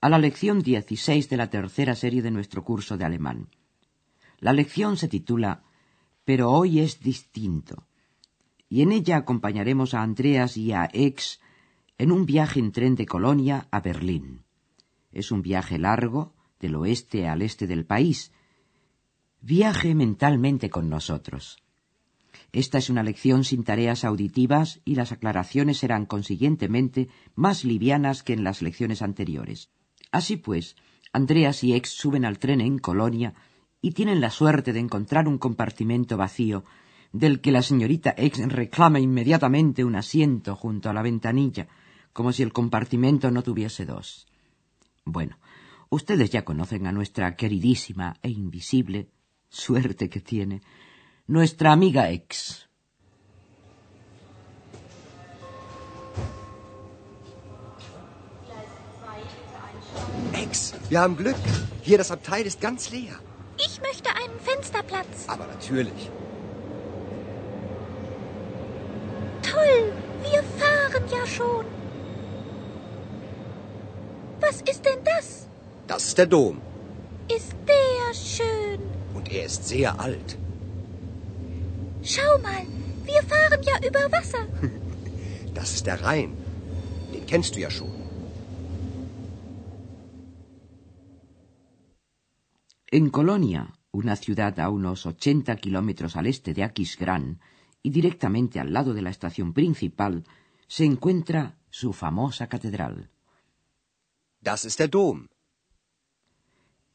a la lección 16 de la tercera serie de nuestro curso de alemán. La lección se titula Pero hoy es distinto, y en ella acompañaremos a Andreas y a Ex en un viaje en tren de Colonia a Berlín. Es un viaje largo, del oeste al este del país. Viaje mentalmente con nosotros. Esta es una lección sin tareas auditivas y las aclaraciones serán consiguientemente más livianas que en las lecciones anteriores. Así pues, Andreas y Ex suben al tren en Colonia y tienen la suerte de encontrar un compartimento vacío del que la señorita Ex reclama inmediatamente un asiento junto a la ventanilla, como si el compartimento no tuviese dos. Bueno, ustedes ya conocen a nuestra queridísima e invisible suerte que tiene nuestra amiga Ex. Ex, wir haben Glück. Hier das Abteil ist ganz leer. Ich möchte einen Fensterplatz. Aber natürlich. Toll, wir fahren ja schon. Was ist denn das? Das ist der Dom. Ist der schön. Und er ist sehr alt. Schau mal, wir fahren ja über Wasser. Das ist der Rhein. Den kennst du ja schon. En Colonia, una ciudad a unos 80 kilómetros al este de Aquisgrán y directamente al lado de la estación principal, se encuentra su famosa catedral. Das ist der Dom.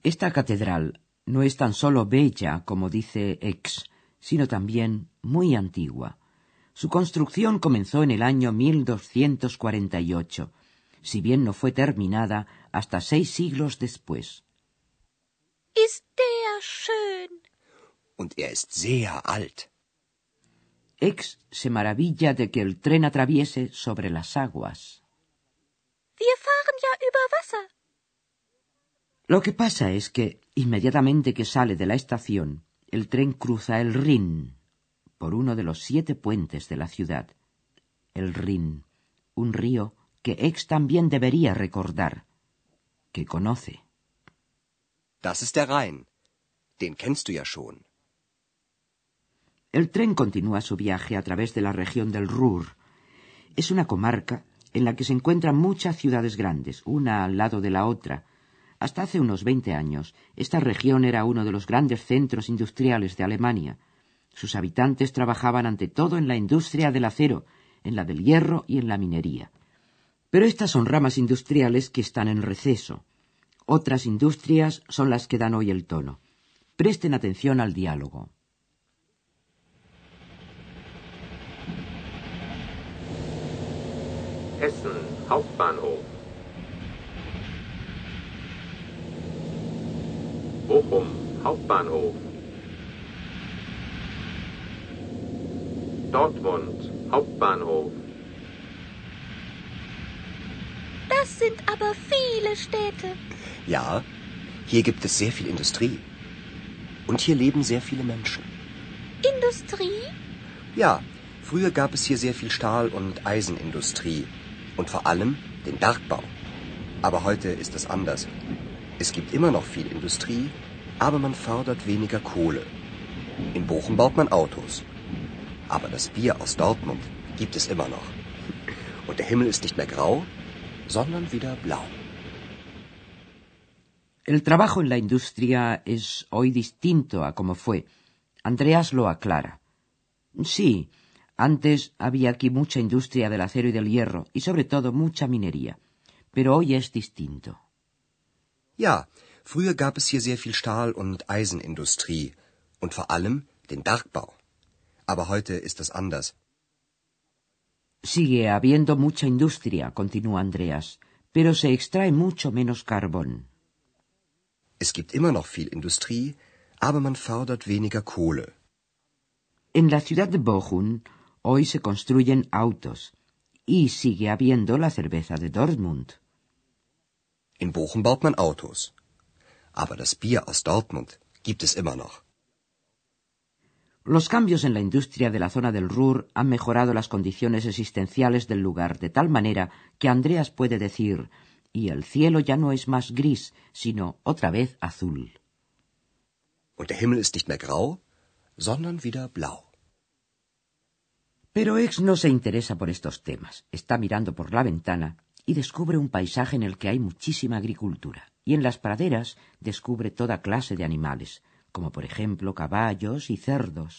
Esta catedral no es tan solo bella, como dice Ex, sino también muy antigua. Su construcción comenzó en el año 1248, si bien no fue terminada hasta seis siglos después. Ist der schön. Und er ist sehr alt. Ex se maravilla de que el tren atraviese sobre las aguas. Wir fahren ja über Wasser. Lo que pasa es que, inmediatamente que sale de la estación, el tren cruza el Rin por uno de los siete puentes de la ciudad. El Rin, un río que Ex también debería recordar, que conoce. Der Rhein. Den kennst du ja schon. El tren continúa su viaje a través de la región del Ruhr. Es una comarca en la que se encuentran muchas ciudades grandes, una al lado de la otra. Hasta hace unos veinte años, esta región era uno de los grandes centros industriales de Alemania. Sus habitantes trabajaban ante todo en la industria del acero, en la del hierro y en la minería. Pero estas son ramas industriales que están en receso. Otras industrias son las que dan hoy el tono. Presten atención al diálogo. Hessen Hauptbahnhof. Bochum Hauptbahnhof. Dortmund Hauptbahnhof. Das sind aber viele Städte. Ja, hier gibt es sehr viel Industrie. Und hier leben sehr viele Menschen. Industrie? Ja, früher gab es hier sehr viel Stahl- und Eisenindustrie. Und vor allem den Bergbau. Aber heute ist es anders. Es gibt immer noch viel Industrie, aber man fördert weniger Kohle. In Bochum baut man Autos. Aber das Bier aus Dortmund gibt es immer noch. Und der Himmel ist nicht mehr grau, sondern wieder blau. El trabajo en la industria es hoy distinto a como fue. Andreas lo aclara. Sí, antes había aquí mucha industria del acero y del hierro, y sobre todo mucha minería. Pero hoy es distinto. Ja, früher gab es hier sehr viel Stahl- und Eisenindustrie. Und vor allem den Bergbau. Aber heute ist es anders. Sigue habiendo mucha industria, continúa Andreas, pero se extrae mucho menos carbón. Es gibt immer noch viel Industrie, aber man fördert weniger Kohle. En la ciudad de Bochum hoy se construyen autos y sigue habiendo la cerveza de Dortmund. In Bochum baut man Autos. Aber das Bier aus Dortmund gibt es immer noch. Los cambios en la industria de la zona del Ruhr han mejorado las condiciones existenciales del lugar de tal manera que Andreas puede decir y el cielo ya no es más gris, sino otra vez azul. Und der Himmel ist nicht mehr grau, sondern wieder blau. Pero Ex no se interesa por estos temas. Está mirando por la ventana y descubre un paisaje en el que hay muchísima agricultura. Y en las praderas descubre toda clase de animales, como por ejemplo caballos y cerdos.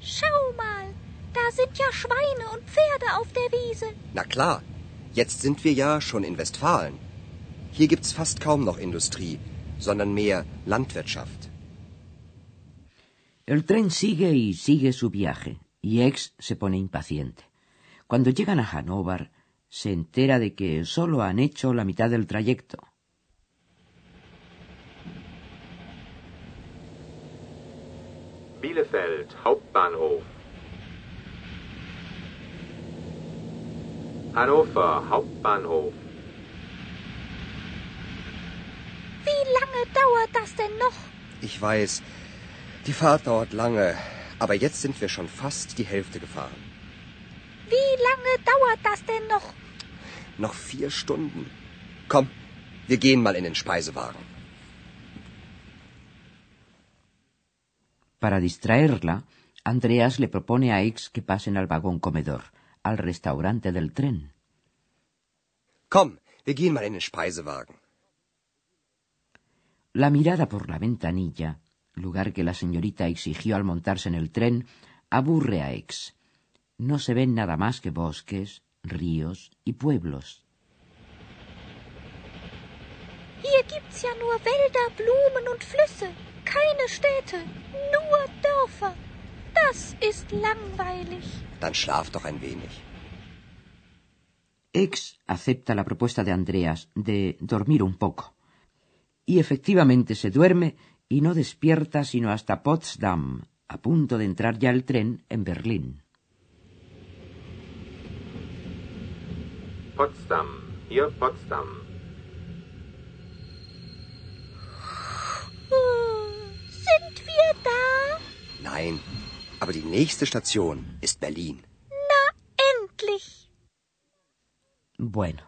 Schau mal, da sind ja Schweine und Pferde auf der Wiese. Na klar, jetzt sind wir ja schon in Westfalen. Hier gibt's fast kaum noch Industrie, sondern mehr Landwirtschaft. El tren sigue y sigue su viaje, y Ex se pone impaciente. Cuando llegan a Hannover, se entera de que solo han hecho la mitad del trayecto. Bielefeld Hauptbahnhof. Hannover Hauptbahnhof. Wie lange dauert das denn noch? Ich weiß, die Fahrt dauert lange, aber jetzt sind wir schon fast die Hälfte gefahren. Wie lange dauert das denn noch? Noch vier Stunden. Komm, wir gehen mal in den Speisewagen. Para distraerla, Andreas le propone a X que pasen al vagón comedor, al restaurante del tren. Komm, wir gehen mal in den Speisewagen. La mirada por la ventanilla, lugar que la señorita exigió al montarse en el tren, aburre a X. No se ven nada más que bosques, ríos y pueblos. Hier gibt's ja nur Wälder, Blumen und Flüsse. Keine Städte, nur Dörfer. Das ist langweilig. Dann schlaf doch ein wenig. X acepta la propuesta de Andreas de dormir un poco. Y efectivamente se duerme y no despierta sino hasta Potsdam, a punto de entrar ya el tren en Berlín. Potsdam. Hier Potsdam. Sind wir da? Nein, aber die nächste Station ist Berlin. Na, endlich. Bueno,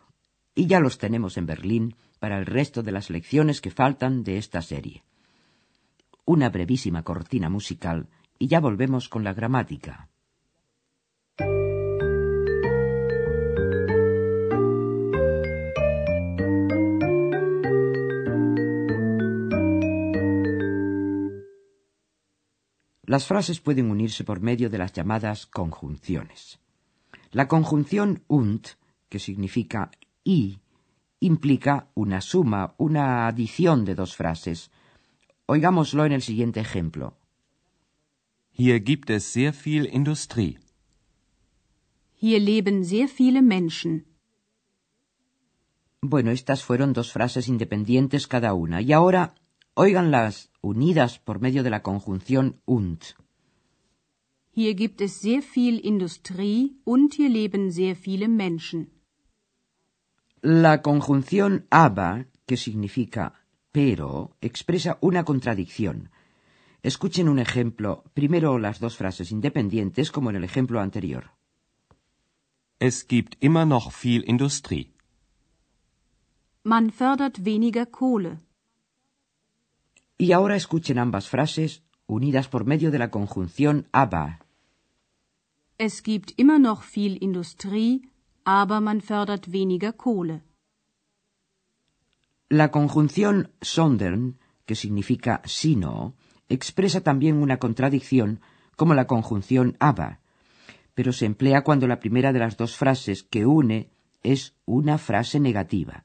y ya los tenemos en Berlín para el resto de las lecciones que faltan de esta serie. Una brevísima cortina musical y ya volvemos con la gramática. Las frases pueden unirse por medio de las llamadas conjunciones. La conjunción und, que significa y, implica una suma, una adición de dos frases. Oigámoslo en el siguiente ejemplo. Hier gibt es sehr viel Industrie. Hier leben sehr viele Menschen. Bueno, estas fueron dos frases independientes cada una, y ahora óiganlas unidas por medio de la conjunción und. Hier gibt es sehr viel Industrie und hier leben sehr viele Menschen. La conjunción aber, que significa pero, expresa una contradicción. Escuchen un ejemplo, primero las dos frases independientes como en el ejemplo anterior. Es gibt immer noch viel Industrie. Man fördert weniger Kohle. Y ahora escuchen ambas frases unidas por medio de la conjunción aber. Es gibt immer noch viel Industrie, aber man fördert weniger Kohle. La conjunción sondern, que significa sino, expresa también una contradicción como la conjunción aber, pero se emplea cuando la primera de las dos frases que une es una frase negativa.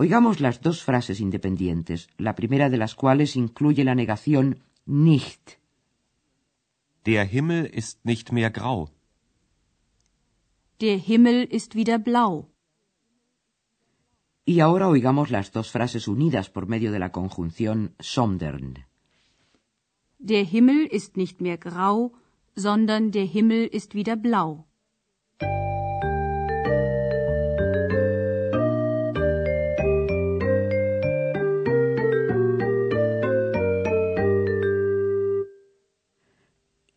Oigamos las dos frases independientes, la primera de las cuales incluye la negación nicht. Der Himmel ist nicht mehr grau. Der Himmel ist wieder blau. Y ahora oigamos las dos frases unidas por medio de la conjunción sondern. Der Himmel ist nicht mehr grau, sondern der Himmel ist wieder blau.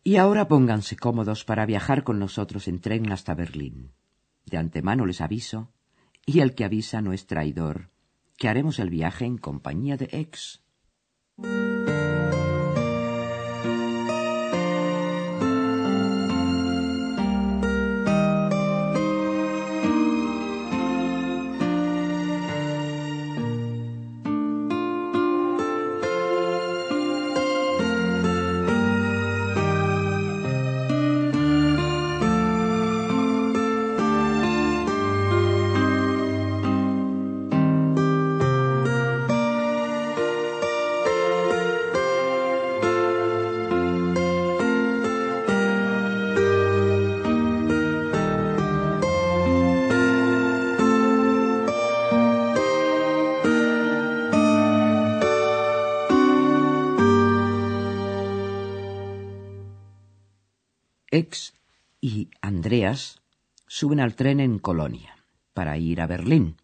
Y ahora pónganse cómodos para viajar con nosotros en tren hasta Berlín. De antemano les aviso, y el que avisa no es traidor, que haremos el viaje en compañía de ex. Ex y Andreas suben al tren en Colonia para ir a Berlín.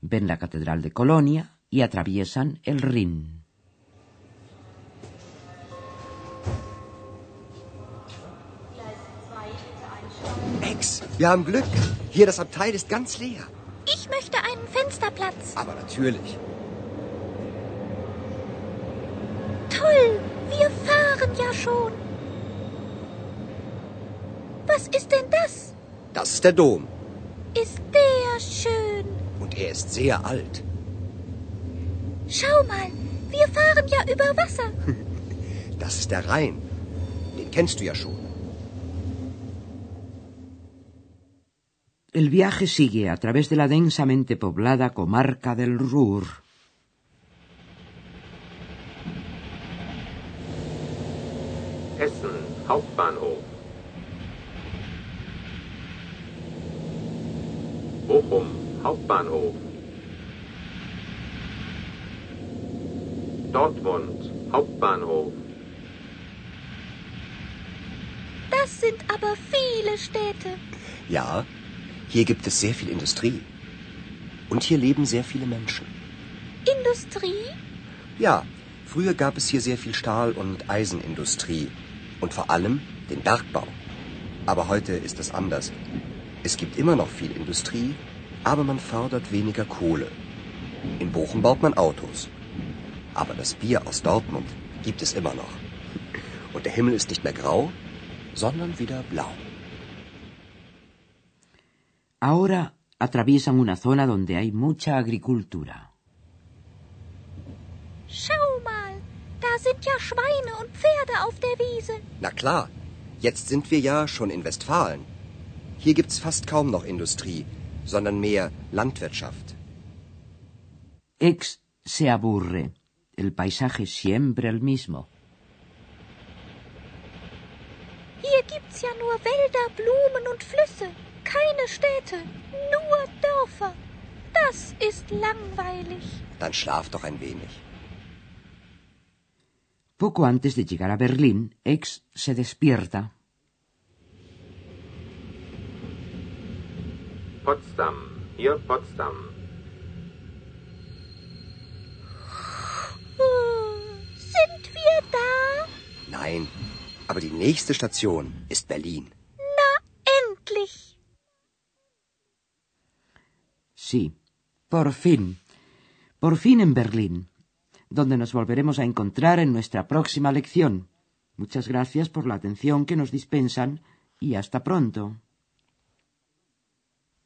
Ven la Catedral de Colonia y atraviesan el Rin. Ex, wir haben Glück. Hier das Abteil ist ganz leer. Ich möchte einen Fensterplatz. Aber natürlich. Toll, wir fahren ja schon. Was ist denn das? Das ist der Dom. Ist der schön. Und er ist sehr alt. Schau mal, wir fahren ja über Wasser. Das ist der Rhein. Den kennst du ja schon. El viaje sigue a través de la densamente poblada comarca del Ruhr. Essen Hauptbahnhof. Bochum Hauptbahnhof. Dortmund Hauptbahnhof. Das sind aber viele Städte. Ja, hier gibt es sehr viel Industrie. Und hier leben sehr viele Menschen. Industrie? Ja, früher gab es hier sehr viel Stahl- und Eisenindustrie. Und vor allem den Bergbau. Aber heute ist es anders. Es gibt immer noch viel Industrie, aber man fördert weniger Kohle. In Bochum baut man Autos. Aber das Bier aus Dortmund gibt es immer noch. Und der Himmel ist nicht mehr grau, sondern wieder blau. Ahora atraviesan una zona donde hay mucha agricultura. Schau mal, da sind ja Schweine und Pferde auf der Wiese. Na klar, jetzt sind wir ja schon in Westfalen. Hier gibt's fast kaum noch Industrie, sondern mehr Landwirtschaft. Ex se aburre. El paisaje es siempre el mismo. Hier gibt's ja nur Wälder, Blumen und Flüsse. Keine Städte, nur Dörfer. Das ist langweilig. Dann schlaf doch ein wenig. Poco antes de llegar a Berlín, Ex se despierta. Potsdam. Hier Potsdam. Sind wir da? Nein, aber die nächste Station ist Berlin. Na, endlich. Sí, por fin. Por fin en Berlín, donde nos volveremos a encontrar en nuestra próxima lección. Muchas gracias por la atención que nos dispensan y hasta pronto.